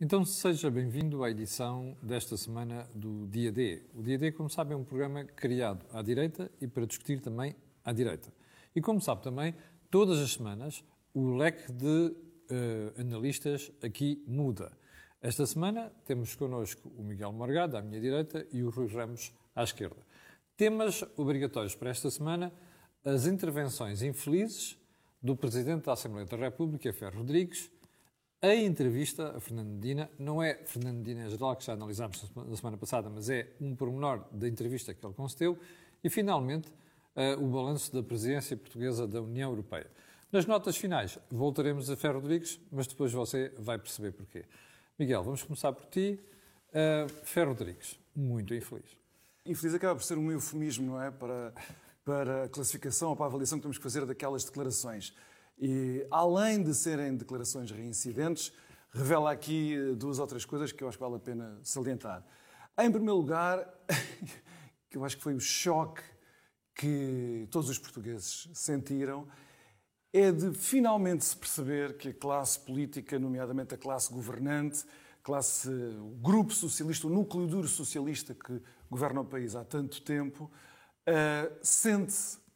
Então seja bem-vindo à edição desta semana do Dia D. O Dia D, como sabe, é um programa criado à direita e para discutir também à direita. E como sabe também, todas as semanas o leque de uh, analistas aqui muda. Esta semana temos connosco o Miguel Morgado, à minha direita, e o Rui Ramos, à esquerda. Temas obrigatórios para esta semana: as intervenções infelizes do Presidente da Assembleia da República, Ferro Rodrigues, a entrevista a Fernando Medina, não é Fernando Medina em geral, que já analisámos na semana passada, mas é um pormenor da entrevista que ele concedeu, e finalmente uh, o balanço da presidência portuguesa da União Europeia. Nas notas finais voltaremos a Ferro Rodrigues, mas depois você vai perceber porquê. Miguel, vamos começar por ti. Uh, Ferro Rodrigues, muito infeliz. Infeliz acaba por ser um eufemismo, não é? Para, para a classificação ou para a avaliação que temos que fazer daquelas declarações. E, além de serem declarações reincidentes, revela aqui eh, duas ou três coisas que eu acho que vale a pena salientar. Em primeiro lugar, que eu acho que foi o choque que todos os portugueses sentiram, é de finalmente se perceber que a classe política, nomeadamente a classe governante, classe, o grupo socialista, o núcleo duro socialista que governa o país há tanto tempo, uh, sente-se uh,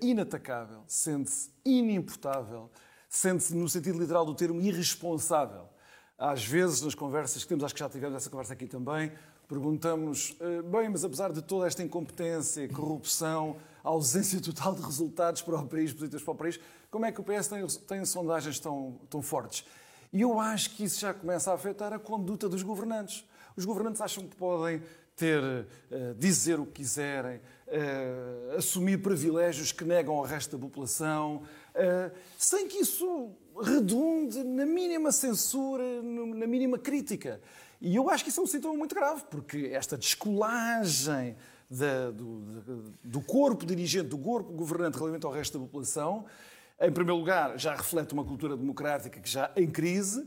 inatacável, sente-se inimputável, sente-se, no sentido literal do termo, irresponsável. Às vezes, nas conversas que temos, acho que já tivemos essa conversa aqui também, perguntamos, uh, bem, mas apesar de toda esta incompetência, corrupção, ausência total de resultados para o país, positivos para o país, como é que o PS tem, tem sondagens tão, tão fortes? E eu acho que isso já começa a afetar a conduta dos governantes. Os governantes acham que podem ter, uh, dizer o que quiserem, uh, assumir privilégios que negam ao resto da população, uh, sem que isso redunde na mínima censura, na mínima crítica. E eu acho que isso é um sintoma muito grave, porque esta descolagem da, do, do, corpo dirigente, do corpo governante relativamente ao resto da população, em primeiro lugar, já reflete uma cultura democrática que já em crise, eh,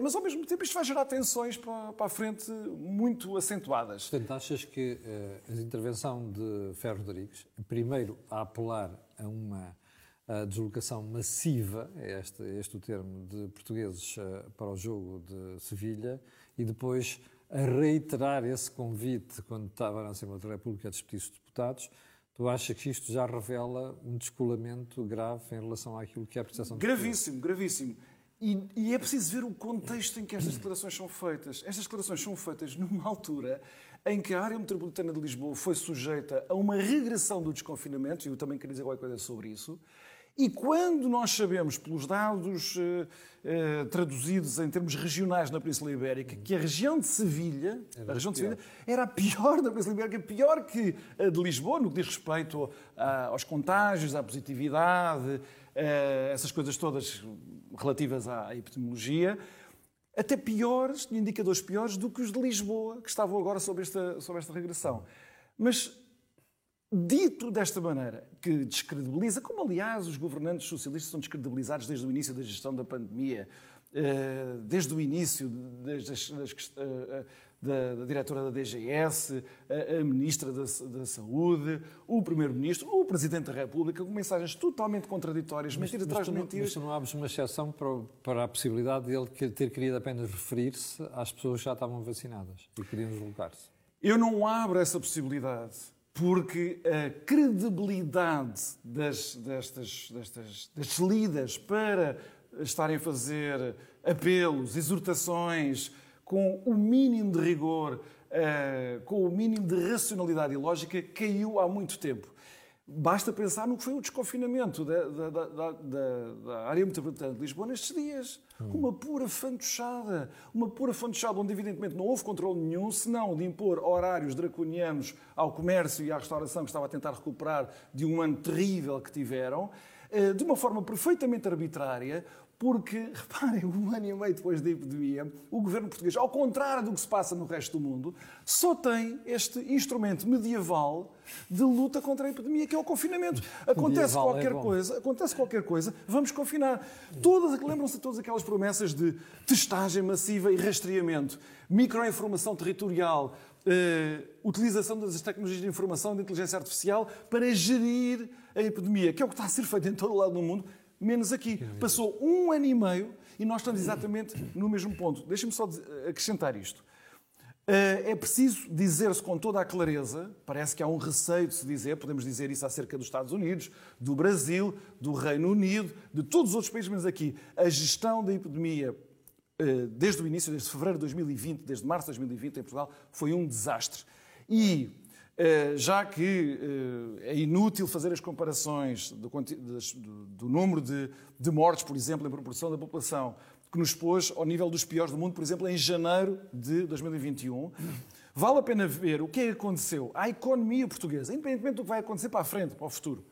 mas ao mesmo tempo isto vai gerar tensões para, a frente muito acentuadas. Portanto, achas que uh, a intervenção de Ferro Rodrigues, primeiro a apelar a uma a deslocação massiva, é este, é este o termo, de portugueses uh, para o jogo de Sevilha, e depois a reiterar esse convite quando estava na Assembleia da República a despedir-se de deputados, tu achas que isto já revela um descolamento grave em relação àquilo que é a percepção de Gravíssimo, gravíssimo. E, e, é preciso ver o contexto em que estas declarações são feitas. Estas declarações são feitas numa altura em que a área metropolitana de Lisboa foi sujeita a uma regressão do desconfinamento, e eu também queria dizer alguma coisa sobre isso, e quando nós sabemos, pelos dados eh, eh, traduzidos em termos regionais na Península Ibérica, que a região de Sevilha, era a região de Sevilha, era a pior da Península Ibérica, pior que a de Lisboa, no que diz respeito a, aos contágios, à positividade, essas coisas todas relativas à epidemiologia, até piores, tinha indicadores piores do que os de Lisboa, que estavam agora sob esta, sob esta regressão. Mas, dito desta maneira, que descredibiliza, como aliás os governantes socialistas são descredibilizados desde o início da gestão da pandemia, eh, desde o início, desde as, as, eh, da, da, diretora da DGS, a, a ministra da, da, Saúde, o primeiro-ministro, o presidente da República, com mensagens totalmente contraditórias, mas, mentiras atrás de mentiras. Mas tu não abres uma exceção para, para a possibilidade de ele ter querido apenas referir-se às pessoas que já estavam vacinadas e queriam deslocar-se? Eu não abro essa possibilidade porque a credibilidade das, destas, destas, destas lidas para estarem a fazer apelos, exortações, com o mínimo de rigor, uh, com o mínimo de racionalidade e lógica, caiu há muito tempo. Basta pensar no que foi o desconfinamento da, da, da, da área metropolitana de Lisboa nestes dias. Hum. Uma pura fantochada. Uma pura fantochada onde, evidentemente, não houve controle nenhum, senão de impor horários draconianos ao comércio e à restauração que estava a tentar recuperar de um ano terrível que tiveram, eh, de uma forma perfeitamente arbitrária, porque, reparem, um ano e meio depois da epidemia, o governo português, ao contrário do que se passa no resto do mundo, só tem este instrumento medieval de luta contra a epidemia, que é o confinamento. Acontece medieval é qualquer é coisa, acontece qualquer coisa, vamos confinar. Todas, lembram-se de todas aquelas promessas de testagem massiva e rastreamento, microinformação territorial, Uh, utilização das tecnologias de informação e de inteligência artificial para gerir a epidemia, que é o que está a ser feito em todo o lado do mundo, menos aqui. Passou um ano e meio e nós estamos exatamente no mesmo ponto. Deixem-me só acrescentar isto. Eh, é preciso dizer-se com toda a clareza, parece que há um receio de se dizer, podemos dizer isso acerca dos Estados Unidos, do Brasil, do Reino Unido, de todos os outros países, menos aqui. A gestão da epidemia eh, desde o início, desde fevereiro de 2020, desde março de 2020 em Portugal, foi um desastre. E já que é inútil fazer as comparações do, do número de, de mortes, por exemplo, em proporção da população, que nos pôs ao nível dos piores do mundo, por exemplo, em janeiro de 2021. Vale a pena ver o que é que aconteceu à economia portuguesa, independentemente do que vai acontecer para a frente, para o futuro.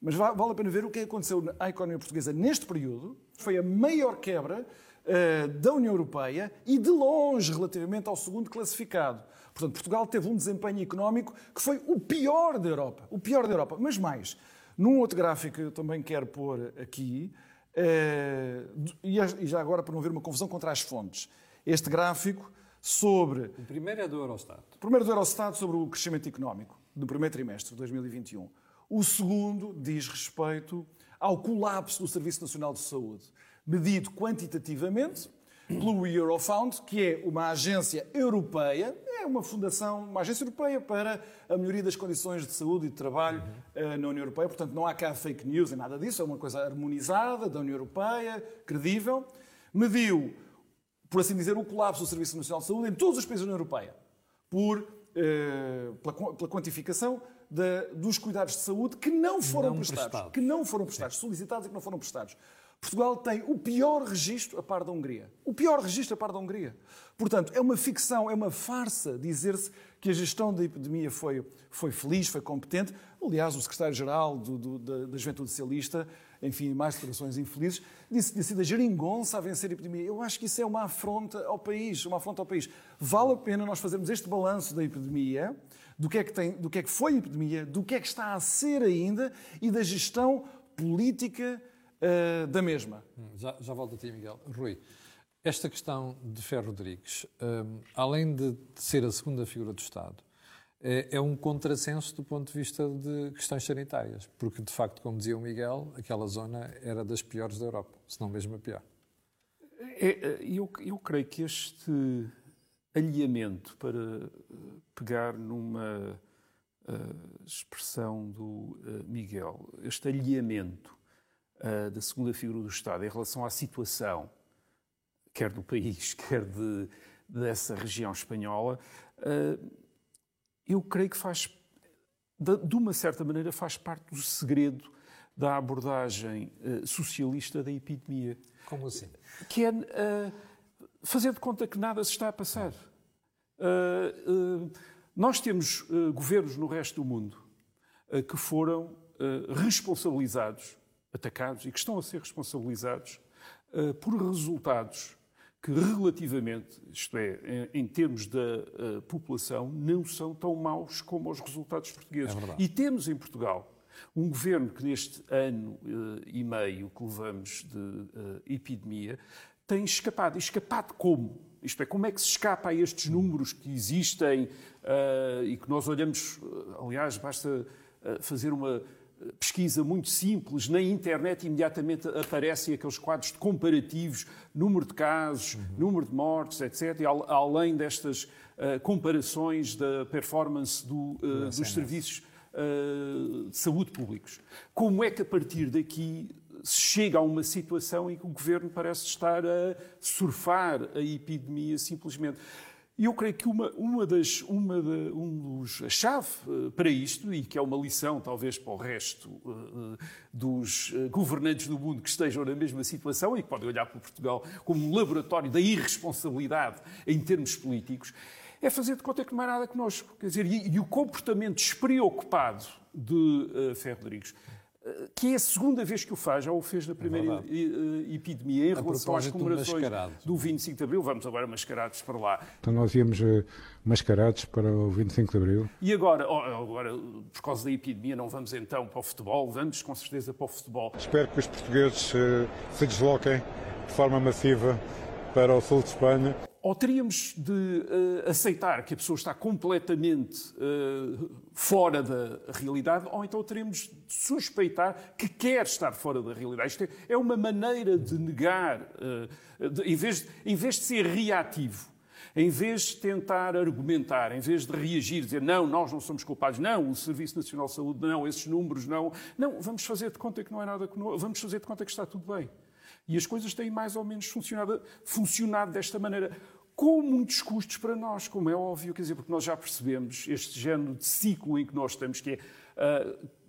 Mas vale a pena ver o que é que aconteceu à economia portuguesa neste período. Foi a maior quebra uh, da União Europeia e de longe relativamente ao segundo classificado. Portanto, Portugal teve um desempenho económico que foi o pior da Europa. O pior da Europa. Mas mais, num outro gráfico que eu também quero pôr aqui, eh, e já agora para não haver uma confusão contra as fontes, este gráfico sobre. O primeiro é do Eurostat. O primeiro do Eurostat sobre o crescimento económico do primeiro trimestre de 2021. O segundo diz respeito ao colapso do Serviço Nacional de Saúde, medido quantitativamente pelo Eurofound, que é uma agência europeia, é uma fundação, uma agência europeia para a melhoria das condições de saúde e de trabalho uhum. na União Europeia. Portanto, não há cá fake news nem nada disso, é uma coisa harmonizada da União Europeia, credível. Mediu, por assim dizer, o colapso do Serviço Nacional de Saúde em todos os países da União Europeia, por, eh, pela, pela, quantificação de, dos cuidados de saúde que não foram não prestados, prestados, que não foram prestados, solicitados e que não foram prestados. Portugal tem o pior registro a par da Hungria. O pior registro a par da Hungria. Portanto, é uma ficção, é uma farsa dizer-se que a gestão da epidemia foi, foi feliz, foi competente. Aliás, o secretário-geral da, da Juventude Socialista, enfim, mais declarações infelizes, disse que tinha sido a geringonça a vencer a epidemia. Eu acho que isso é uma afronta ao país, uma afronta ao país. Vale a pena nós fazermos este balanço da epidemia, do que é que, tem, do que, é que foi a epidemia, do que é que está a ser ainda e da gestão política uh, da mesma. Hum, já, já volto a ti, Miguel. Rui, esta questão de Ferro Rodrigues, um, além de ser a segunda figura do Estado, é, é, um contrassenso do ponto de vista de questões sanitárias, porque, de facto, como dizia o Miguel, aquela zona era das piores da Europa, se não mesmo a pior. É, é eu, eu creio que este alinhamento, para pegar numa uh, expressão do uh, Miguel, este alinhamento uh, da segunda figura do Estado em relação à situação, quer do país, quer de, dessa região espanhola, uh, eu creio que faz, de, uma certa maneira, faz parte do segredo da abordagem uh, socialista da epidemia. Como assim? Que é fazer de conta que nada se está a passar. nós temos governos no resto do mundo que foram responsabilizados atacados e que estão a ser responsabilizados uh, por resultados que relativamente, isto é, em, em termos da uh, população, não são tão maus como os resultados portugueses. É e temos em Portugal um governo que neste ano uh, e meio que levamos de epidemia tem escapado. E escapado como? Isto é, como é que se escapa a estes números que existem e que nós olhamos, aliás, basta fazer uma pesquisa muito simples, na internet imediatamente aparecem aqueles quadros de comparativos, número de casos, uhum. número de mortes, etc. E além destas uh, comparações da performance do, uh, dos serviços uh, de saúde públicos. Como é que a partir daqui se chega a uma situação em que o governo parece estar a surfar a epidemia simplesmente? E eu creio que uma, uma das, uma de, um dos, a chave uh, para isto, e que é uma lição talvez para o resto uh, dos governantes do mundo que estejam na mesma situação e que podem olhar para Portugal como um laboratório da irresponsabilidade em termos políticos, é fazer de conta que não há nada connosco. Quer dizer, e, e o comportamento despreocupado de uh, Ferro Rodrigues que é a segunda vez que o faz, já o fez na primeira é epidemia em a relação às comemorações do, do 25 de Abril. Vamos agora mascarados para lá. Então nós íamos uh, mascarados para o 25 de Abril. E agora, oh, agora, por causa da epidemia, não vamos então para o futebol, vamos com certeza para o futebol. Espero que os portugueses uh, se desloquem de forma massiva para o sul de Espanha. ou teríamos de uh, aceitar que a pessoa está completamente uh, fora da realidade, ou então teríamos de suspeitar que quer estar fora da realidade. Isto é, uma maneira de negar, uh, de, em, vez em vez de ser reativo, em vez de tentar argumentar, em vez de reagir, dizer não, nós não somos culpados, não, o Serviço Nacional de Saúde, não, esses números, não. Não, vamos fazer de conta que não é nada, vamos fazer de conta que está tudo bem. E as coisas têm mais ou menos funcionado, funcionado desta maneira com muitos custos para nós, como é óbvio, quer dizer, porque nós já percebemos este género de ciclo em que nós estamos, que é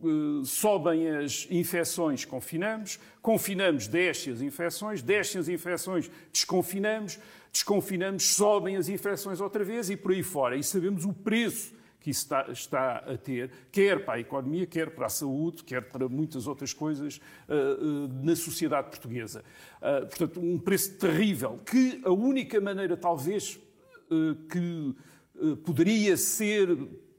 uh, uh, sobem as infecções, confinamos, confinamos, descem as infecções, descem as infecções, desconfinamos, desconfinamos, sobem as infecções outra vez e por aí fora. E sabemos o preço que isso está, está, a ter, quer para a economia, quer para a saúde, quer para muitas outras coisas uh, uh, na sociedade portuguesa. Uh, portanto, um preço terrível, que a única maneira, talvez, que poderia ser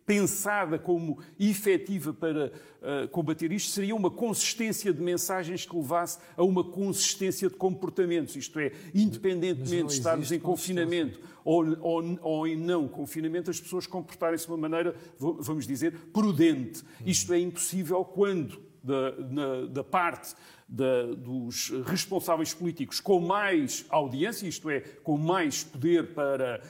pensada como efetiva para uh, combater isto seria uma consistência de mensagens que levasse a uma consistência de comportamentos, isto é, independentemente de estarmos em confinamento ou, ou, ou, em não confinamento, as pessoas comportarem-se de uma maneira, vamos dizer, prudente. Isto é impossível quando, da, na, da parte da, dos responsáveis políticos com mais audiência, isto é, com mais poder para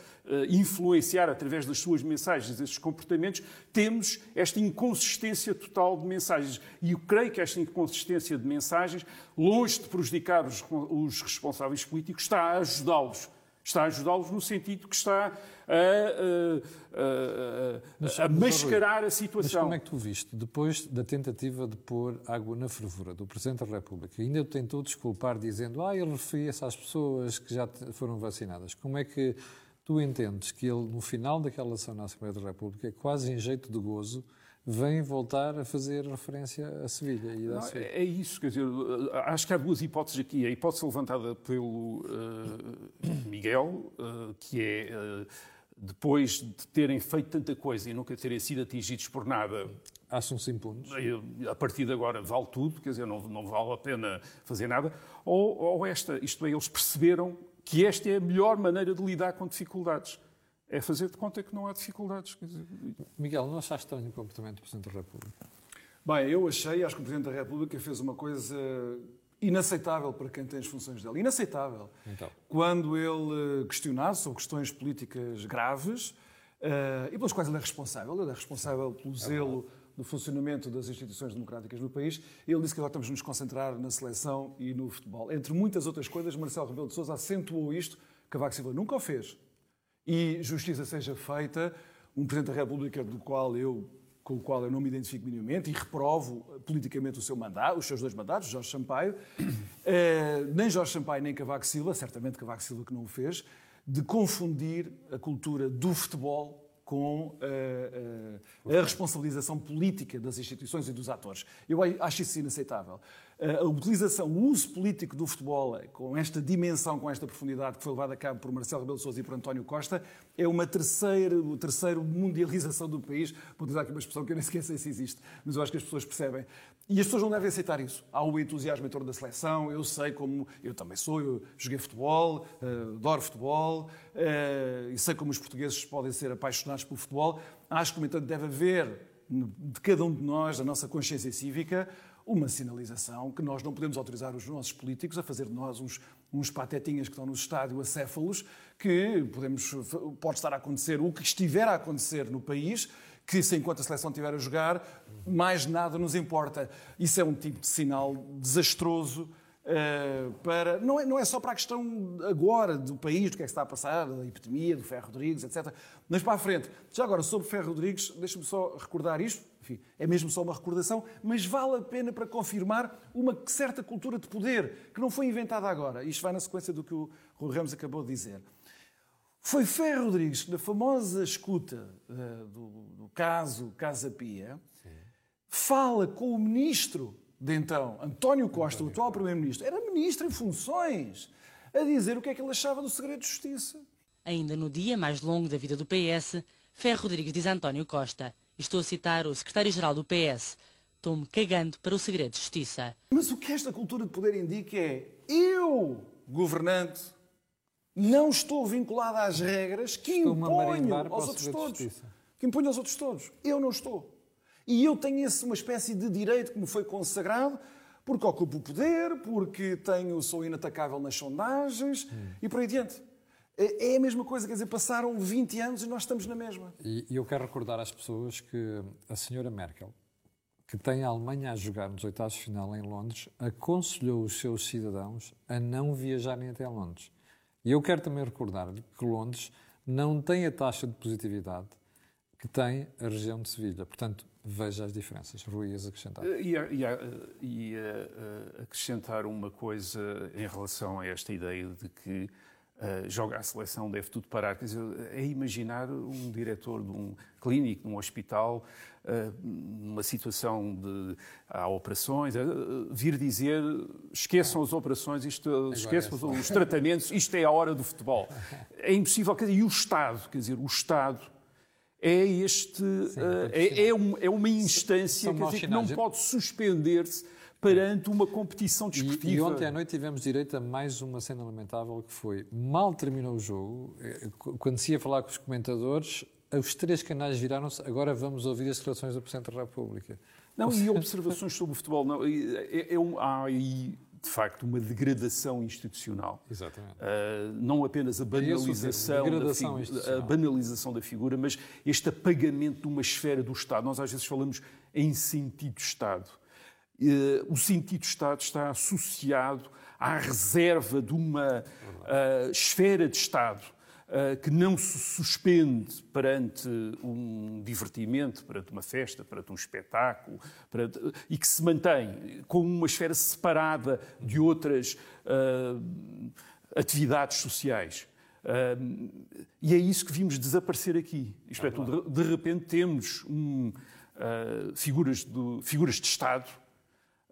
influenciar através das suas mensagens esses comportamentos, temos esta inconsistência total de mensagens. E eu creio que esta inconsistência de mensagens, longe de prejudicar os, os responsáveis políticos, está a ajudá-los Está a ajudá-los no sentido que está a, a, a, a mascarar a situação. Mas como é que tu viste, depois da tentativa de pôr água na fervura do Presidente da República, ainda tentou desculpar dizendo ah, ele referia-se às pessoas que já foram vacinadas. Como é que tu entendes que ele, no final daquela ação na Assembleia da República, quase em jeito de gozo, vem voltar a fazer referência a Sevilha. E Não, é, é isso, quer dizer, acho que há duas hipóteses aqui. A hipótese levantada pelo uh, Miguel, uh, que é uh, depois de terem feito tanta coisa e nunca terem sido atingidos por nada. Acham-se impunes? A partir de agora vale tudo, quer dizer, não, não vale a pena fazer nada. Ou, ou esta, isto é, eles perceberam que esta é a melhor maneira de lidar com dificuldades é fazer de conta que não há dificuldades. Miguel, não achaste estranho o comportamento do Presidente da República? Bem, eu achei, acho que o Presidente da República fez uma coisa inaceitável para quem tem as funções dele. Inaceitável. Então. Quando ele eh, questionado sobre questões políticas graves uh, e pelas quais ele é responsável, ele é responsável pelo é zelo do funcionamento das instituições democráticas no país, ele disse que agora estamos nos concentrar na seleção e no futebol. Entre muitas outras coisas, Marcelo Rebelo de Sousa acentuou isto, Cavaco Silva nunca o fez e justiça seja feita, um Presidente da República do qual eu, com o qual eu não me identifico minimamente e reprovo politicamente o seu mandato, os seus dois mandatos, Jorge Sampaio, eh, nem Jorge Sampaio nem Cavaco Silva, certamente Cavaco Silva que não o fez, de confundir a cultura do futebol com uh, uh, a responsabilização política das instituições e dos atores. Eu acho isso inaceitável a utilização, o uso político do futebol com esta dimensão, com esta profundidade que foi levada a cabo por Marcelo Rebelo de Sousa e por António Costa, é uma terceira, uma terceira mundialização do país. Vou usar aqui uma expressão que eu nem sequer sei se existe, mas eu acho que as pessoas percebem. E as pessoas não devem aceitar isso. Há o entusiasmo em torno da seleção, eu sei como... Eu também sou, eu joguei futebol, eh, adoro futebol, eh, e sei como os portugueses podem ser apaixonados pelo futebol. Acho que, no entanto, deve haver de cada um de nós, da nossa consciência cívica, uma sinalização que nós não podemos autorizar os nossos políticos a fazer de nós uns, uns patetinhas que estão no estádio acéfalos, que podemos, pode estar a acontecer o que estiver a acontecer no país, que se enquanto a seleção estiver a jogar, mais nada nos importa. Isso é um tipo de sinal desastroso Uh, para, não, é, não é só para a questão agora do país, do que é que está a passar, da epidemia, do Ferro Rodrigues, etc. Mas para a frente. Já agora, sobre Ferro Rodrigues, deixa-me só recordar isto, enfim, é mesmo só uma recordação, mas vale a pena para confirmar uma certa cultura de poder que não foi inventada agora. Isto vai na sequência do que o Rui Ramos acabou de dizer. Foi Ferro Rodrigues que, na famosa escuta uh, do, do, caso Casa Pia, Sim. fala com o ministro de então, António Costa, o atual Primeiro-Ministro, era ministro em funções, a dizer o que é que ele achava do segredo de justiça. Ainda no dia mais longo da vida do PS, Ferro Rodrigues diz a António Costa, estou a citar o secretário-geral do PS, estou-me cagando para o segredo de justiça. Mas o que esta cultura de poder indica é eu, governante, Não estou vinculado às regras que imponho aos outros todos. Que imponho aos outros todos. Eu não estou. E eu tenho esse, uma espécie de direito que me foi consagrado porque ocupo o poder, porque tenho, sou inatacável nas sondagens hum. e por aí adiante. É, é a mesma coisa, quer dizer, passaram 20 anos e nós estamos na mesma. E, eu quero recordar às pessoas que a senhora Merkel, que tem a Alemanha a jogar nos oitavos de final em Londres, aconselhou os seus cidadãos a não viajarem até Londres. E eu quero também recordar que Londres não tem a taxa de positividade que tem a região de Sevilha. Portanto, veja as diferenças. Rui, ias acrescentar. E, acrescentar uma coisa em relação a esta ideia de que uh, joga a seleção, deve tudo parar. Quer dizer, é imaginar um diretor de um clínico, de um hospital, uh, numa situação de há operações, uh, vir dizer esqueçam as operações, isto, esqueçam é os tratamentos, isto é a hora do futebol. É impossível. Quer dizer, e o Estado, quer dizer, o Estado é este Sim, uh, é, é, um, é, uma instância dizer, que não pode suspender-se perante uma competição desportiva. E, e, ontem à noite tivemos direito a mais uma cena lamentável que foi mal terminou o jogo, eh, quando se ia falar com os comentadores, os três canais viraram-se, agora vamos ouvir as declarações do Presidente da República. Não, e observações sobre o futebol. Não, é, é um, há aí de facto, uma degradação institucional. Exatamente. Uh, não apenas a banalização, da a banalização da figura, mas este apagamento de uma esfera do Estado. Nós às vezes falamos em sentido Estado. Uh, o sentido Estado está associado à reserva de uma uh, esfera de Estado que não se suspende perante um divertimento, perante uma festa, perante um espetáculo, perante, e que se mantém como uma esfera separada de outras uh, atividades sociais. Uh, e é isso que vimos desaparecer aqui. Isto é, de, de repente temos um, uh, figuras, de, figuras de Estado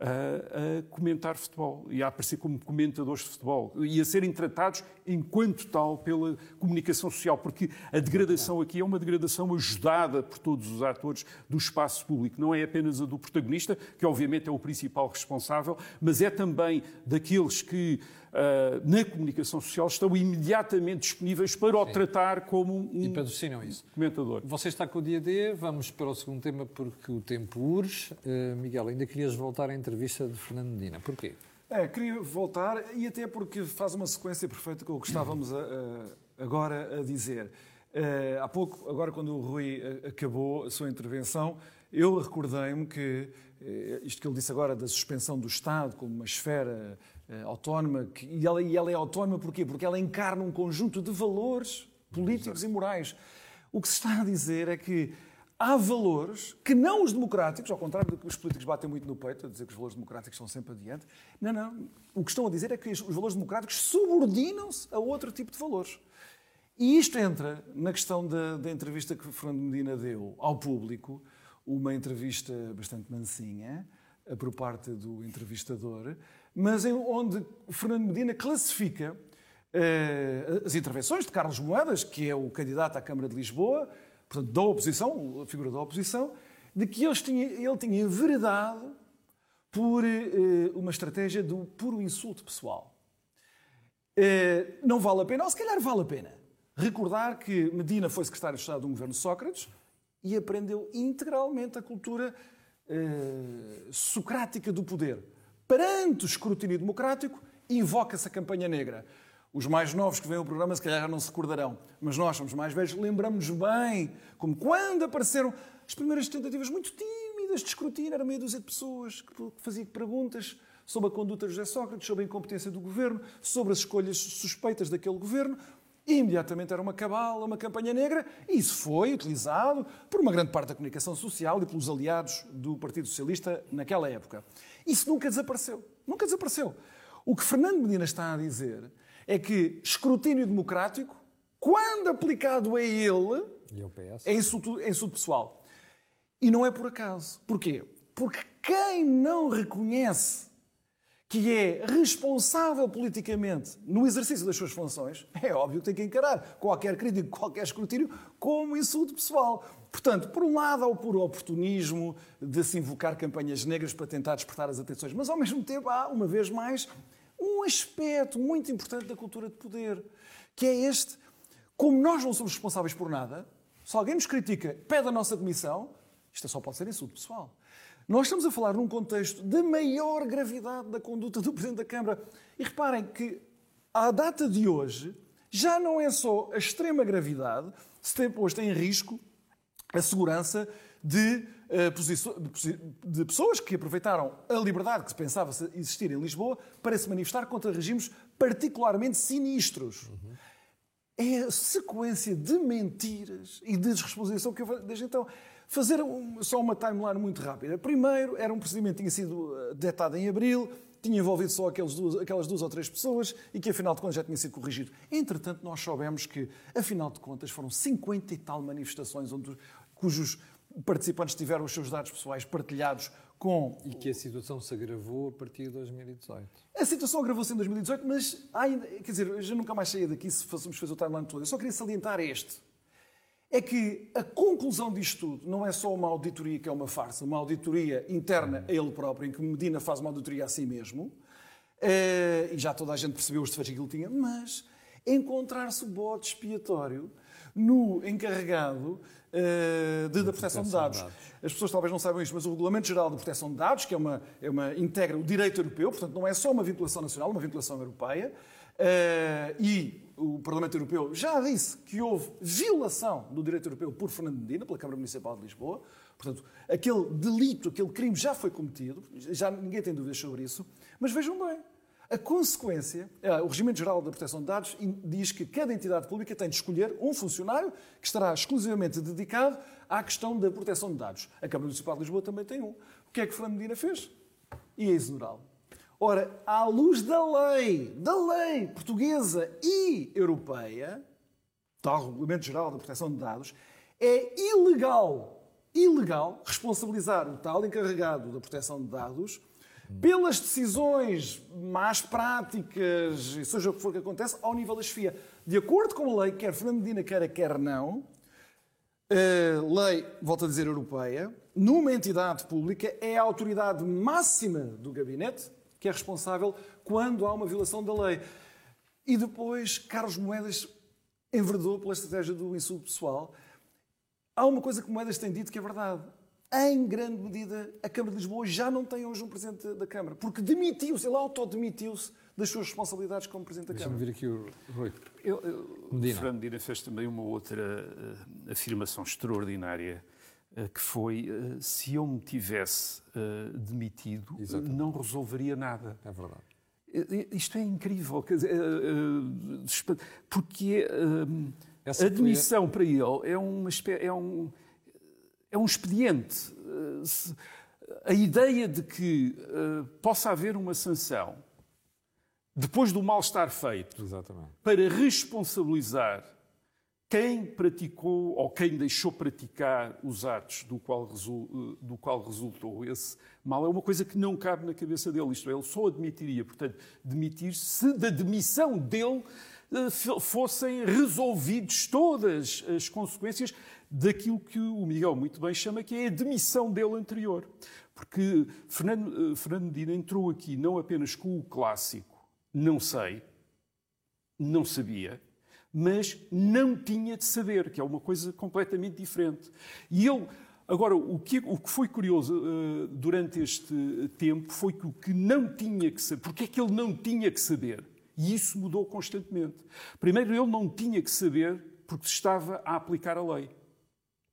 a, a, comentar futebol e a aparecer como comentadores de futebol e a serem tratados enquanto tal pela comunicação social, porque a degradação aqui é uma degradação ajudada por todos os atores do espaço público. Não é apenas a do protagonista, que obviamente é o principal responsável, mas é também daqueles que na comunicação social estão imediatamente disponíveis para o Sim. tratar como um e patrocinam isso. comentador. Você está com o dia D, vamos para o segundo tema porque o tempo urge. Uh, Miguel, ainda querias voltar à entrevista de Fernando Medina. Porquê? É, queria voltar e até porque faz uma sequência perfeita com o que estávamos a, a, agora a dizer. Uh, há pouco, agora quando o Rui acabou a sua intervenção, eu recordei-me que isto que ele disse agora da suspensão do Estado como uma esfera autónoma, que, e, ela, e ela é autónoma porquê? Porque ela encarna um conjunto de valores políticos Exato. e morais. O que se está a dizer é que há valores que não os democráticos, ao contrário do que os políticos batem muito no peito, a dizer que os valores democráticos estão sempre adiante. Não, não. O que estão a dizer é que os valores democráticos subordinam-se a outro tipo de valores. E isto entra na questão da, da entrevista que Fernando Medina deu ao público, uma entrevista bastante mansinha, eh, por parte do entrevistador, mas em onde Fernando Medina classifica uh, as intervenções de Carlos Moedas, que é o candidato à Câmara de Lisboa, portanto, da oposição, a figura da oposição, de que ele tinha, ele tinha enveredado por uh, uma estratégia do puro insulto pessoal. Uh, não vale a pena, ou se calhar vale a pena, recordar que Medina foi secretário de Estado do governo Sócrates e aprendeu integralmente a cultura socrática do poder perante o escrutínio democrático, invoca-se a campanha negra. Os mais novos que vêm ao programa se calhar já não se recordarão, mas nós somos mais velhos, lembramos bem como quando apareceram as primeiras tentativas muito tímidas de escrutínio, era meia dúzia de pessoas que faziam perguntas sobre a conduta de José Sócrates, sobre a incompetência do governo, sobre as escolhas suspeitas daquele governo. E imediatamente era uma cabala, uma campanha negra, e isso foi utilizado por uma grande parte da comunicação social e pelos aliados do Partido Socialista naquela época. Isso nunca desapareceu. Nunca desapareceu. O que Fernando Medina está a dizer é que escrutínio democrático, quando aplicado a ele, é insulto, é insulto pessoal. E não é por acaso. Porquê? Porque quem não reconhece que é responsável politicamente no exercício das suas funções, é óbvio que tem que encarar qualquer crítico, qualquer escrutínio como insulto pessoal. Portanto, por um lado, há o puro oportunismo de se invocar campanhas negras para tentar despertar as atenções, mas ao mesmo tempo há, uma vez mais, um aspecto muito importante da cultura de poder, que é este: como nós não somos responsáveis por nada, se alguém nos critica, pede a nossa demissão, isto só pode ser insulto pessoal. Nós estamos a falar num contexto de maior gravidade da conduta do Presidente da Câmara. E reparem que, à data de hoje, já não é só a extrema gravidade, se tem posto em risco a segurança de, uh, de, pessoas que aproveitaram a liberdade que se pensava existir em Lisboa para se manifestar contra regimes particularmente sinistros. Uhum. É a sequência de mentiras e de desresponsabilização que eu desde então. Fazer um, só uma timeline muito rápida. Primeiro, era um procedimento que tinha sido eh, detectado em abril, tinha envolvido só duas, aquelas duas ou três pessoas e que, afinal de contas, já tinha sido corrigido. Entretanto, nós soubemos que, afinal de contas, foram 50 e tal manifestações onde, cujos participantes tiveram os seus dados pessoais partilhados com. E que a situação se agravou a partir de 2018. A situação agravou-se em 2018, mas ainda, quer dizer, eu já nunca mais saía daqui se fôssemos fazer o timeline todo. Eu só queria salientar este. É que a conclusão disto tudo não é só uma auditoria que é uma farsa, uma auditoria interna a ele próprio, em que Medina faz uma auditoria a si mesmo, eh, e já toda a gente percebeu os defeitos que ele tinha, mas encontrar-se o bode expiatório no encarregado uh, de, da proteção de dados. de dados. As pessoas talvez não saibam isto, mas o Regulamento Geral de Proteção de Dados, que é uma, é uma integra o direito europeu, portanto não é só uma vinculação nacional, é uma vinculação europeia, uh, e o Parlamento Europeu já disse que houve violação do direito europeu por Fernando Medina, pela Câmara Municipal de Lisboa. Portanto, aquele delito, aquele crime já foi cometido, já ninguém tem dúvidas sobre isso. Mas vejam bem, a consequência, é, o Regimento Geral da Proteção de Dados diz que cada entidade pública tem de escolher um funcionário que estará exclusivamente dedicado à questão da proteção de dados. A Câmara Municipal de Lisboa também tem um. O que é que Fernando Medina fez? E a exonerá-lo. Ora, à luz da lei, da lei portuguesa e europeia, tal Regulamento Geral da Proteção de Dados, é ilegal, ilegal responsabilizar o tal encarregado da proteção de dados pelas decisões más práticas, e seja o que for que acontece, ao nível da chefia. De acordo com a lei, quer Fernando Medina queira, quer não, a lei, volto a dizer, europeia, numa entidade pública, é a autoridade máxima do gabinete que é responsável quando há uma violação da lei. E depois, Carlos Moedas enverdou pela estratégia do insulto pessoal. Há uma coisa que Moedas tem dito que é verdade em grande medida, a Câmara de Lisboa já não tem hoje um Presidente da Câmara, porque demitiu-se, ele autodemitiu-se das suas responsabilidades como Presidente da Câmara. Deixa-me vir aqui o Rui. Eu, eu, Medina. O Fernando Medina fez também uma outra uh, afirmação extraordinária, uh, que foi, uh, se eu me tivesse demitido, Exatamente. não resolveria nada. É verdade. Isto é incrível, porque a demissão para ele é, uma, é um é um expediente. Eh, a ideia de que uh, possa haver uma sanção depois do mal estar feito Exatamente. para responsabilizar quem praticou ou quem deixou praticar os atos do qual, resul, do qual resultou esse mal é uma coisa que não cabe na cabeça dele. Isto é, ele só admitiria, portanto, demitir-se se da demissão dele fossem resolvidos todas as consequências daquilo que o Miguel muito bem chama que é a demissão dele anterior. Porque Fernando, eh, Fernando Medina entrou aqui não apenas com o clássico, não sei, não sabia, mas não tinha de saber, que é uma coisa completamente diferente. E ele, agora, o que, o que foi curioso uh, durante este tempo foi que o que não tinha que saber, porque é que ele não tinha que saber? E isso mudou constantemente. Primeiro, ele não tinha que saber porque estava a aplicar a lei.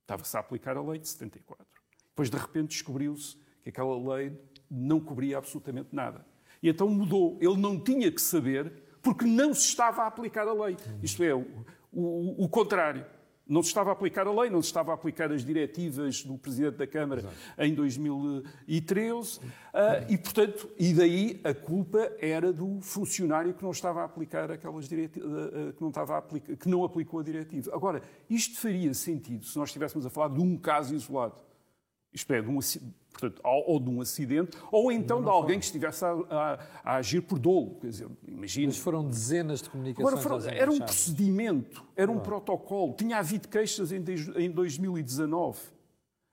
Estava-se a aplicar a lei de 74. Depois, de repente, descobriu-se que aquela lei não cobria absolutamente nada. E então mudou. Ele não tinha que saber porque não se estava a aplicar a lei. Isto é, o, o, o contrário. Não se estava a aplicar a lei, não se estava a aplicar as diretivas do Presidente da Câmara Exato. em 2013 uh, e, portanto, e daí a culpa era do funcionário que não estava a aplicar aquelas diretivas, uh, que, não estava aplicar, que não aplicou a diretiva. Agora, isto faria sentido se nós estivéssemos a falar de um caso isolado. Isto é, de um, portanto, ou, de um acidente, ou então de alguém que estivesse a, a, a, agir por dolo. Quer dizer, imagina. Mas foram dezenas de comunicações. Agora, foram, era um procedimento, era um protocolo. Tinha havido queixas em, em 2019.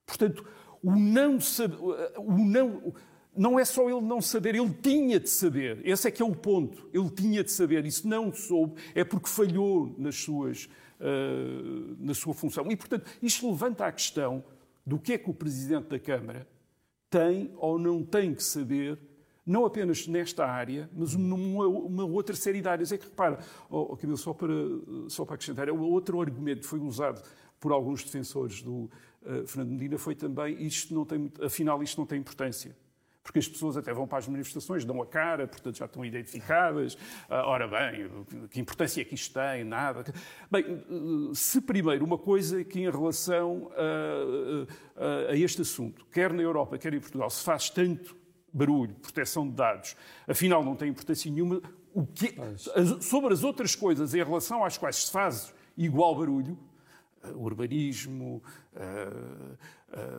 Portanto, o não, o não não é só ele não saber, ele tinha de saber. Esse é que é o ponto. Ele tinha de saber. E se não soube, é porque falhou nas suas, uh, na sua função. E, portanto, isto levanta a questão do que é que o Presidente da Câmara tem ou não tem que saber, não apenas nesta área, mas numa uma outra série de áreas. É que, repara, oh, Camilo, só para, só para acrescentar, é outro argumento que foi usado por alguns defensores do uh, Fernando Medina foi também isto não tem, afinal isto não tem importância porque as pessoas até vão para as manifestações, dão a cara, portanto já estão identificadas. Ah, ora bem, que importância é que isto tem? Nada. Bem, se primeiro uma coisa que em relação a, a, a este assunto, quer na Europa, quer em Portugal, se faz tanto barulho, proteção de dados, afinal não tem importância nenhuma, o que, sobre as outras coisas em relação às quais se faz igual barulho, urbanismo, uh,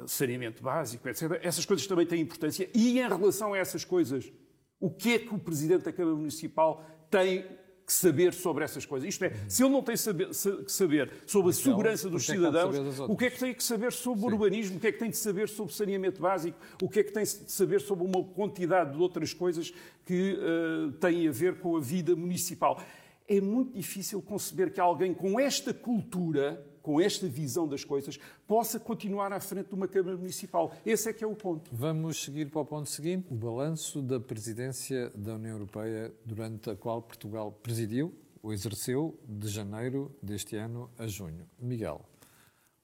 saneamento básico, etc. Essas coisas também têm importância. E em relação a essas coisas, o que é que o Presidente da Câmara Municipal tem que saber sobre essas coisas. Isto é, se ele não tem saber, que saber sobre a então, segurança dos cidadãos, o que é que tem que saber sobre o urbanismo, o que é que tem de saber sobre saneamento básico, o que é que tem de saber sobre uma quantidade de outras coisas que uh, têm a ver com a vida municipal. É muito difícil conceber que alguém com esta cultura com esta visão das coisas, possa continuar à frente de uma Câmara Municipal. Esse é que é o ponto. Vamos seguir para o ponto seguinte, o balanço da presidência da União Europeia durante a qual Portugal presidiu ou exerceu de janeiro deste ano a junho. Miguel,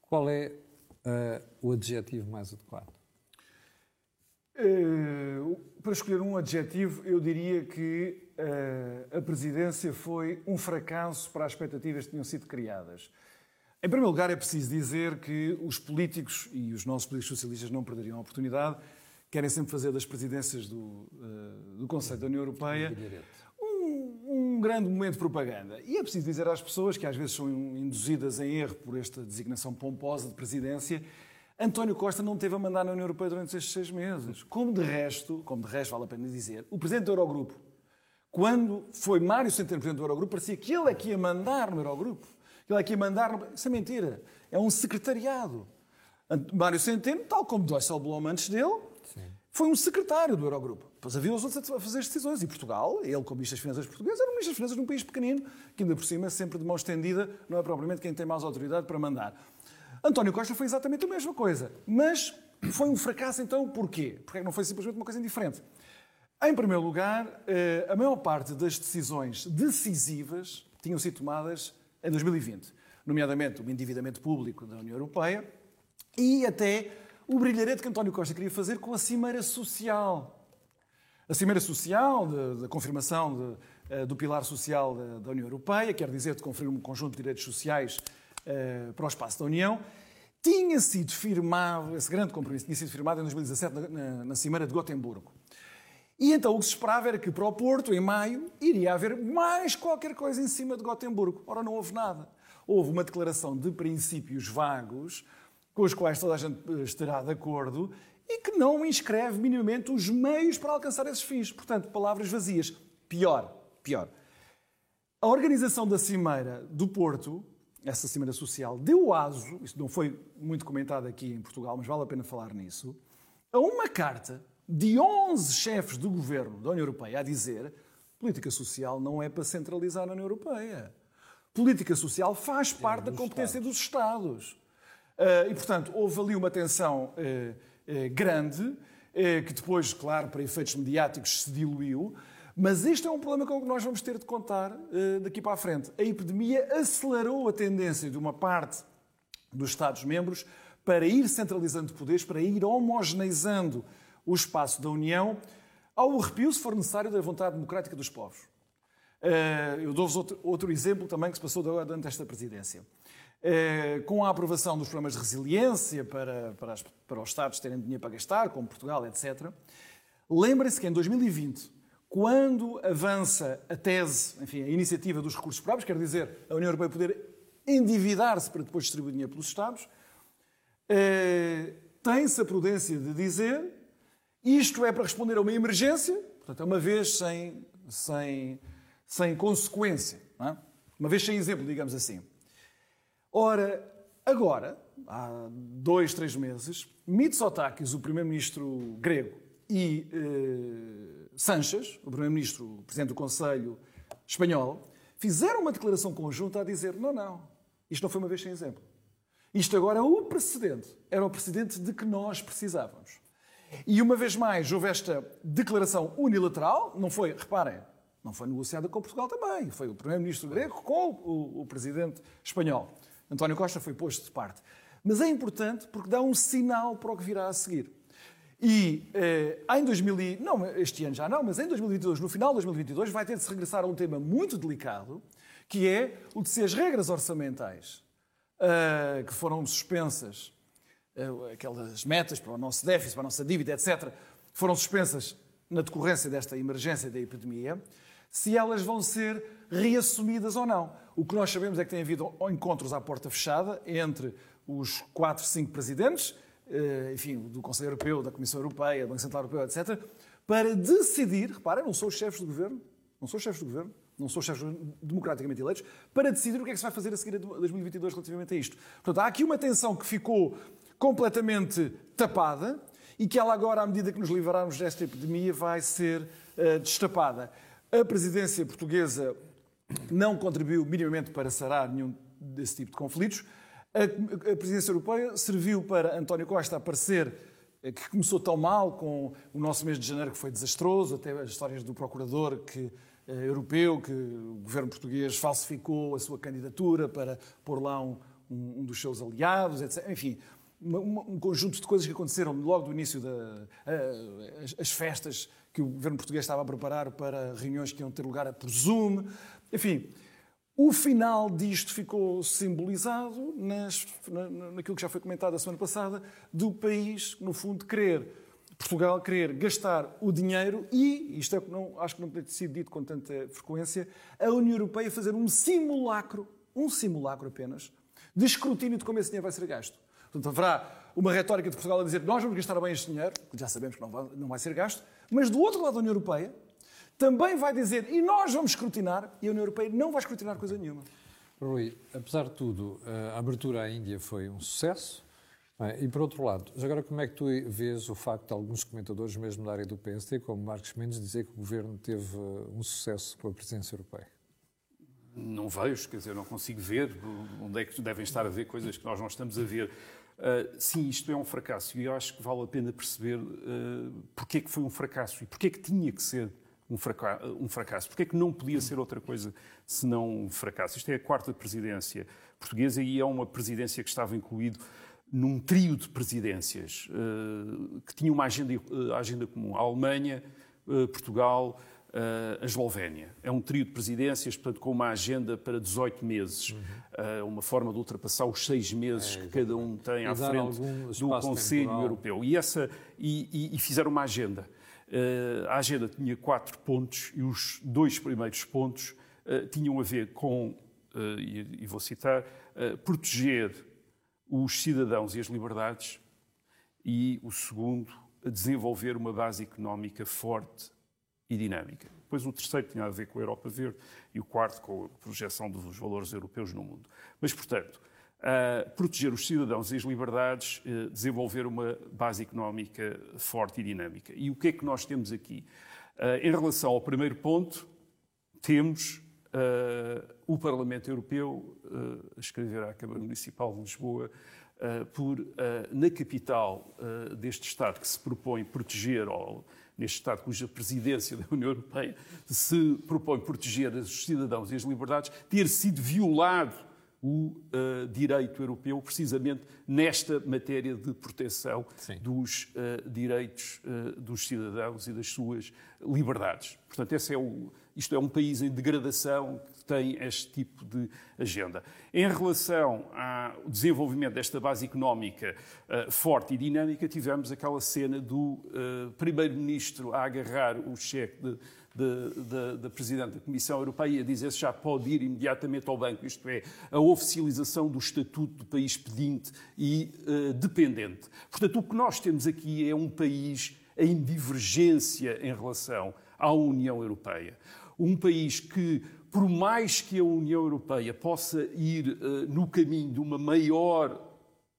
qual é uh, o adjetivo mais adequado? Uh, para escolher um adjetivo, eu diria que uh, a presidência foi um fracasso para as expectativas que tinham sido criadas. Em primeiro lugar, é preciso dizer que os políticos e os nossos políticos socialistas não perderiam a oportunidade, querem sempre fazer das presidências do, uh, do Conselho da União Europeia um, um, grande momento de propaganda. E é preciso dizer às pessoas que às vezes são induzidas em erro por esta designação pomposa de presidência. António Costa não teve a mandar na União Europeia durante estes seis meses. Como de resto, como de resto vale a pena dizer, o presidente do Eurogrupo, quando foi Mário Centeno presidente do Eurogrupo, parecia que ele é que ia mandar no Eurogrupo. Ele aqui mandar. Isso é mentira. É um secretariado. Mário Centeno, tal como Dijsselbloem antes dele, Sim. foi um secretário do Eurogrupo. Depois havia os outros a fazer as decisões. E Portugal, ele como Ministro das Finanças português, era o Ministro das Finanças de um país pequenino, que ainda por cima, sempre de mão estendida, não é propriamente quem tem mais autoridade para mandar. António Costa foi exatamente a mesma coisa. Mas foi um fracasso então porquê? Porque não foi simplesmente uma coisa indiferente. Em primeiro lugar, eh, a maior parte das decisões decisivas tinham sido tomadas em 2020, nomeadamente o endividamento público da União Europeia e até o brilharete que António Costa queria fazer com a Cimeira Social. A Cimeira Social, da confirmação de, eh, do pilar social da, da, União Europeia, quer dizer, de conferir um conjunto de direitos sociais uh, para o espaço da União, tinha sido firmado, esse grande compromisso tinha sido firmado em 2017 na, na, na Cimeira de Gotemburgo. E então o que se esperava era que para o Porto, em maio, iria haver mais qualquer coisa em cima de Gotemburgo. Ora, não houve nada. Houve uma declaração de princípios vagos, com os quais toda a gente eh, estará de acordo, e que não inscreve minimamente os meios para alcançar esses fins. Portanto, palavras vazias. Pior, pior. A organização da Cimeira do Porto, essa Cimeira Social, deu aso, isso não foi muito comentado aqui em Portugal, mas vale a pena falar nisso, a uma carta de 11 chefes do governo da União Europeia a dizer política social não é para centralizar na União Europeia. Política social faz parte da competência Estados. dos Estados. Uh, e, portanto, houve ali uma tensão uh, uh, grande, que depois, claro, para efeitos mediáticos se diluiu, mas este é um problema com que nós vamos ter de contar daqui para a frente. A epidemia acelerou a tendência de uma parte dos Estados-membros para ir centralizando poderes, para ir homogeneizando o espaço da União ao arrepio, se for necessário, da vontade democrática dos povos. Eh, eu dou-vos outro, exemplo também que se passou durante esta presidência. Eh, com a aprovação dos programas de resiliência para, para, as, para os Estados terem dinheiro para gastar, como Portugal, etc., lembrem-se que em 2020, quando avança a tese, enfim, a iniciativa dos recursos próprios, quer dizer, a União Europeia poder endividar-se para depois distribuir dinheiro pelos Estados, eh, tem-se a prudência de dizer isto é para responder a uma emergência, portanto, é uma vez sem, sem, sem consequência, é? uma vez sem exemplo, digamos assim. Ora, agora, há dois, três meses, Mitsotakis, o primeiro-ministro grego, e Sanches, o primeiro-ministro, o presidente do Conselho espanhol, fizeram uma declaração conjunta a dizer: não, não, isto não foi uma vez sem exemplo. Isto agora é o precedente. Era o precedente de que nós precisávamos. E uma vez mais houve esta declaração unilateral, não foi, reparem, não foi negociada com Portugal também, foi o primeiro-ministro grego com o, o, presidente espanhol. António Costa foi posto de parte. Mas é importante porque dá um sinal para o que virá a seguir. E eh, em 2000, não, este ano já não, mas em 2022, no final de 2022, vai ter de se regressar a um tema muito delicado, que é o de se as regras orçamentais uh, que foram suspensas, aquelas metas para o nosso déficit, para a nossa dívida, etc., foram suspensas na decorrência desta emergência da epidemia, se elas vão ser reassumidas ou não. O que nós sabemos é que tem havido encontros à porta fechada entre os quatro, cinco presidentes, uh, enfim, do Conselho Europeu, da Comissão Europeia, do Banco Central Europeu, etc., para decidir, reparem, não são os chefes do governo, não são os chefes do governo, não são chefes democraticamente eleitos, para decidir o que é que se vai fazer a seguir a 2022 relativamente a isto. Portanto, há aqui uma tensão que ficou completamente tapada e que ela agora, à medida que nos livrarmos desta epidemia, vai ser uh, destapada. A presidência portuguesa não contribuiu minimamente para sarar nenhum desse tipo de conflitos. A, a presidência europeia serviu para António Costa aparecer eh, que começou tão mal com o nosso mês de janeiro que foi desastroso, até as histórias do procurador que eh, europeu, que o governo português falsificou a sua candidatura para pôr lá um, um, um dos seus aliados, etc. Enfim, um conjunto de coisas que aconteceram logo do início das as festas que o governo português estava a preparar para reuniões que iam ter lugar por Zoom. Enfim, o final disto ficou simbolizado nas, na, naquilo que já foi comentado a semana passada, do país, no fundo, querer Portugal querer gastar o dinheiro e, isto é que não, acho que não tem sido dito com tanta frequência, a União Europeia fazer um simulacro, um simulacro apenas, de escrutínio de como esse dinheiro vai ser gasto. Portanto, haverá uma retórica de Portugal a dizer nós vamos gastar bem este dinheiro, que já sabemos que não vai, não vai ser gasto, mas do outro lado da União Europeia também vai dizer e nós vamos escrutinar e a União Europeia não vai escrutinar coisa nenhuma. Rui, apesar de tudo, a abertura à Índia foi um sucesso. E por outro lado, agora como é que tu vês o facto de alguns comentadores, mesmo da área do PSD, como Marcos Mendes, dizer que o governo teve uh, um sucesso com a presidência europeia? Não vejo, quer dizer, não consigo ver onde é que devem estar a ver coisas que nós não estamos a ver. Uh, sim, isto é um fracasso e eu acho que vale a pena perceber uh, porque é que foi um fracasso e porque é que tinha que ser um, fraca um fracasso, porque é que não podia ser outra coisa senão um fracasso. Isto é a quarta presidência portuguesa e é uma presidência que estava incluído num trio de presidências uh, que tinha uma agenda, agenda comum. A Alemanha, Portugal, a Eslovénia. É um trio de presidências, portanto, com uma agenda para 18 meses. Uhum. uma forma de ultrapassar os seis meses é, que cada um tem à frente do Conselho temporal. Europeu. E, essa, e, e, e fizeram uma agenda. a agenda tinha quatro pontos e os dois primeiros pontos tinham a ver com, e, vou citar, proteger os cidadãos e as liberdades, e o segundo, a desenvolver uma base económica forte e dinâmica. Depois o terceiro tinha a ver com a Europa Verde e o quarto com a projeção dos valores europeus no mundo. Mas, portanto, uh, proteger os cidadãos e as liberdades, uh, desenvolver uma base económica forte e dinâmica. E o que é que nós temos aqui? Uh, em relação ao primeiro ponto, temos uh, o Parlamento Europeu uh, a escrever à Câmara Municipal de Lisboa uh, por, na capital deste Estado que se propõe proteger, ou neste Estado cuja presidência da União Europeia se propõe proteger os cidadãos e as liberdades, ter sido violado o uh, direito europeu, precisamente nesta matéria de proteção Sim. dos uh, direitos uh, dos cidadãos e das suas liberdades. Portanto, esse é o, isto é um país em degradação tem este tipo de agenda. Em relação ao desenvolvimento desta base económica uh, forte e dinâmica, tivemos aquela cena do uh, primeiro-ministro a agarrar o cheque de, da Presidente da Comissão Europeia a dizer se já pode ir imediatamente ao banco, isto é, a oficialização do estatuto do país pedinte e uh, dependente. Portanto, o que nós temos aqui é um país em divergência em relação à União Europeia um país que, por mais que a União Europeia possa ir uh, no caminho de uma maior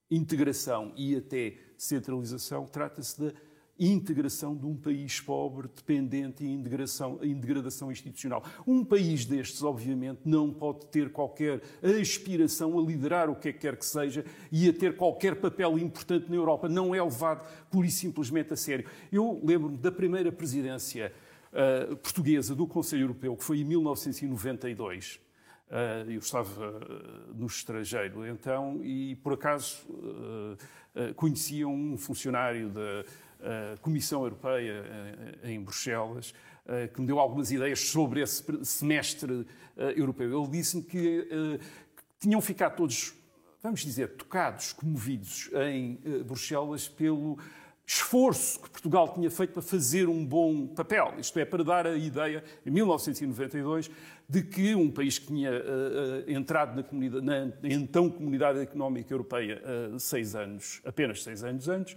integração e até centralização, trata-se da integração de um país pobre, dependente e em degradação, institucional. Um país destes, obviamente, não pode ter qualquer aspiração a liderar o que é que quer que seja e a ter qualquer papel importante na Europa. Não é levado pura e simplesmente a sério. Eu lembro-me da primeira presidência uh, portuguesa do Conselho Europeu, que foi em 1992. Uh, eu estava uh, no estrangeiro então e por acaso conhecia um funcionário da Comissão Europeia em Bruxelas que me deu algumas ideias sobre esse semestre europeu. Ele disse-me que tinham ficado todos, vamos dizer, tocados, comovidos em Bruxelas pelo esforço que Portugal tinha feito para fazer um bom papel, isto é, para dar a ideia, em 1992, de que um país que tinha uh, uh, entrado na, comunidade, na, então Comunidade Económica Europeia uh, seis anos, apenas seis anos antes,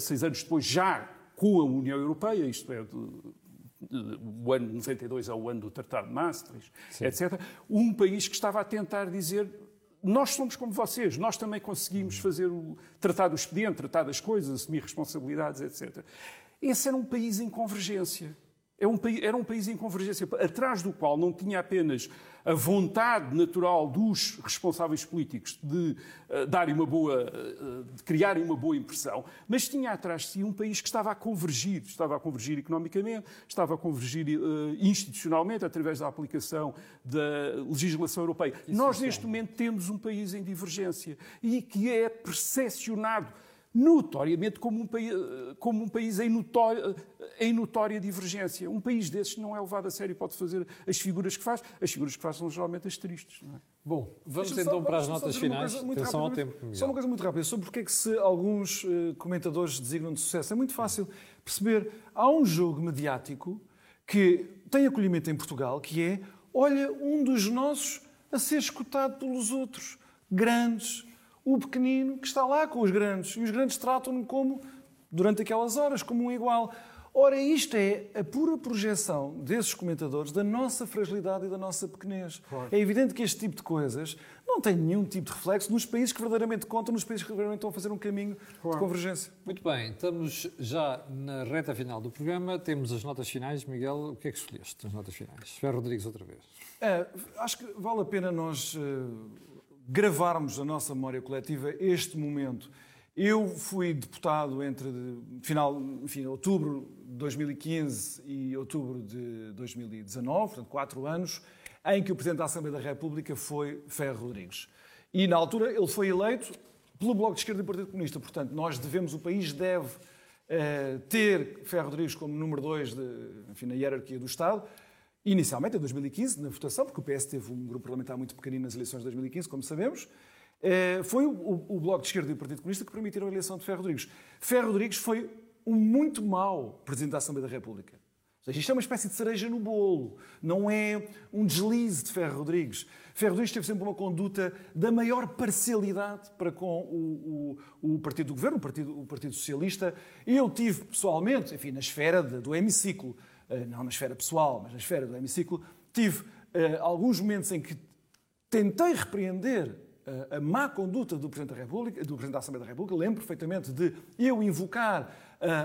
seis anos depois já com a União Europeia, isto é, o ano 92 é o ano do Tratado de Maastricht, Sim. etc. Um país que estava a tentar dizer nós somos como vocês, nós também conseguimos fazer o, tratar do expediente, tratar das coisas, assumir responsabilidades, etc. Esse era um país em convergência. É era um país em convergência, atrás do qual não tinha apenas a vontade natural dos responsáveis políticos de uh, darem uma boa, uh, de criarem uma boa impressão, mas tinha atrás de si um país que estava a convergir, estava a convergir economicamente, estava a convergir uh, institucionalmente através da aplicação da legislação europeia. Isso Nós, neste momento, temos um país em divergência e que é percepcionado notoriamente como um país, como um país em, notória, em notória divergência. Um país desses não é levado a sério e pode fazer as figuras que faz. As figuras que faz são geralmente as tristes. É? Bom, vamos então para as notas finais. Atenção ao tempo. Só uma coisa muito rápida sobre porque é que se alguns uh, comentadores designam de sucesso. É muito fácil perceber. Há um jogo mediático que tem acolhimento em Portugal, que é, olha, um dos nossos a ser escutado pelos outros. Grandes, o pequenino que está lá com os grandes. E os grandes tratam-no como, durante aquelas horas, como um igual. Ora, isto é a pura projeção desses comentadores da nossa fragilidade e da nossa pequenez. Claro. É evidente que este tipo de coisas não tem nenhum tipo de reflexo nos países que verdadeiramente contam, nos países que verdadeiramente estão a fazer um caminho claro. de convergência. Muito bem, estamos já na reta final do programa, temos as notas finais. Miguel, o que é que escolheste, as notas finais? Ferro Rodrigues outra vez. É, acho que vale a pena nós... Uh, gravarmos na nossa memória coletiva este momento. Eu fui deputado entre final, enfim, outubro de 2015 e outubro de 2019, portanto, quatro anos, em que o Presidente da Assembleia da República foi Ferro Rodrigues. E, na altura, ele foi eleito pelo Bloco de Esquerda e Partido Comunista. Portanto, nós devemos, o país deve uh, ter Ferro Rodrigues como número dois de, enfim, na hierarquia do Estado. Inicialmente, em 2015, na votação, porque o PS teve um grupo parlamentar muito pequenino nas eleições de 2015, como sabemos, eh, foi o Bloco de Esquerda e o Partido Comunista que permitiram a eleição de Ferro Rodrigues. Ferro Rodrigues foi um muito mau Presidente da Assembleia da República. Ou seja, isto é uma espécie de cereja no bolo, não é um deslize de Ferro Rodrigues. Ferro Rodrigues teve sempre uma conduta da maior parcialidade para com o, o, o Partido do Governo, o Partido, o Partido Socialista. Eu tive, pessoalmente, enfim, na esfera do hemiciclo, não na esfera pessoal, mas na esfera do hemiciclo, tive eh, alguns momentos em que tentei repreender eh, a má conduta do Presidente da República, do Presidente da Assembleia da República. Lembro perfeitamente de eu invocar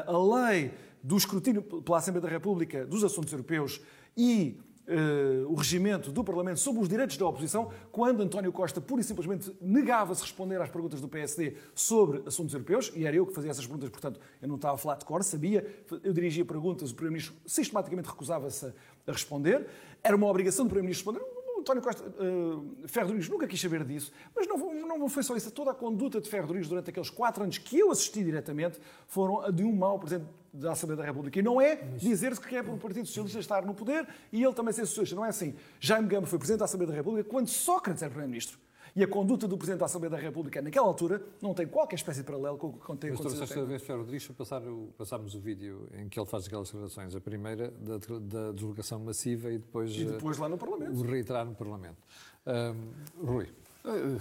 a lei do escrutínio pela Assembleia da República dos assuntos europeus e uh, o regimento do Parlamento sobre os direitos da oposição, quando António Costa pura e simplesmente negava-se responder às perguntas do PSD sobre assuntos europeus, e era eu que fazia essas perguntas, portanto eu não estava a falar de cor, sabia, eu dirigia perguntas, o Primeiro-Ministro sistematicamente recusava-se a responder, era uma obrigação do Primeiro-Ministro responder, António Costa, uh, Ferro Rodrigues nunca quis saber disso, mas não, não foi só isso. Toda a conduta de Ferro Rodrigues durante aqueles quatro anos que eu assisti diretamente foram a de um mau Presidente da Assembleia da República. E não é dizer-se que é para o Partido Socialista estar no poder e ele também ser socialista. Não é assim. Jaime Gama foi Presidente da Assembleia da República quando Sócrates era Primeiro-Ministro. E a conduta do Presidente da Assembleia da República naquela altura não tem qualquer espécie de paralelo com o que tem acontecido. Mas a Ferro Rodrigues para o, passarmos o vídeo em que ele faz aquelas declarações. A primeira da, da deslocação massiva e depois... E depois lá no Parlamento. O reiterar no Parlamento. Um, Rui. Uh,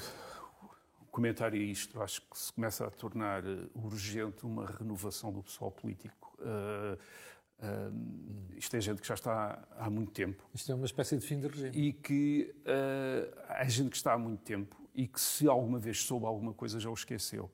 o comentário a isto, acho que se começa a tornar urgente uma renovação do pessoal político. Uh, uh, isto é gente que já está há muito tempo. Isto é uma espécie de fim de regime. E que uh, é gente que está há muito tempo e que, se alguma vez soube alguma coisa, já o esqueceu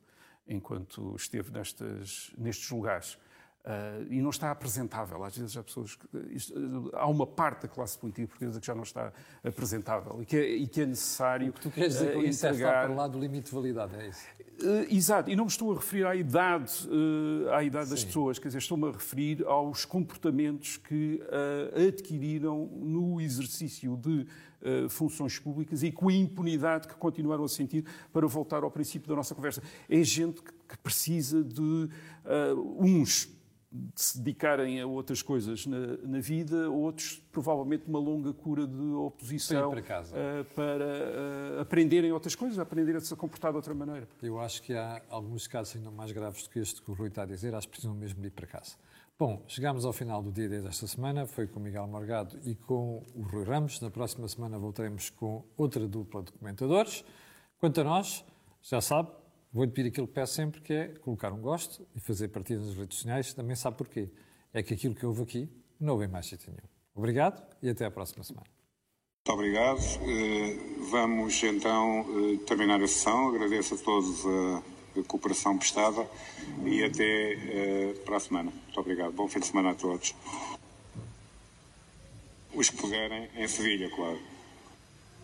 enquanto esteve nestes, nestes lugares. Uh, e não está apresentável. Às vezes há pessoas que, isto, há uma parte da classe política portuguesa que já não está apresentável e que é, e que é necessário. O que tu queres dizer com isso entregar... é para lá do limite de validade, é isso? Uh, exato, e não me estou a referir à idade, uh, à idade das pessoas, quer dizer, estou-me a referir aos comportamentos que adquiriram no exercício de funções públicas e com a impunidade que continuaram a sentir para voltar ao princípio da nossa conversa. É gente que precisa de uns de se dedicarem a outras coisas na, na, vida, outros provavelmente uma longa cura de oposição para, casa. Uh, para uh, aprenderem outras coisas, aprenderem a se comportar de outra maneira. Eu acho que há alguns casos ainda mais graves do que este que o Rui está a dizer, acho que precisam mesmo de ir para casa. Bom, chegamos ao final do dia desta semana, foi com o Miguel Morgado e com o Rui Ramos. Na próxima semana voltaremos com outra dupla de comentadores. Quanto a nós, já sabe, Vou-lhe pedir aquilo que peço sempre, que é colocar um gosto e fazer partida nas redes sociais. Também sabe porquê. É que aquilo que houve aqui não houve mais sítio nenhum. Obrigado e até à próxima semana. Muito obrigado. Eh, vamos então eh, terminar a sessão. Agradeço a todos a cooperação prestada e até eh, para a semana. Muito obrigado. Bom fim de semana a todos. Os que puderem, em Sevilha, claro.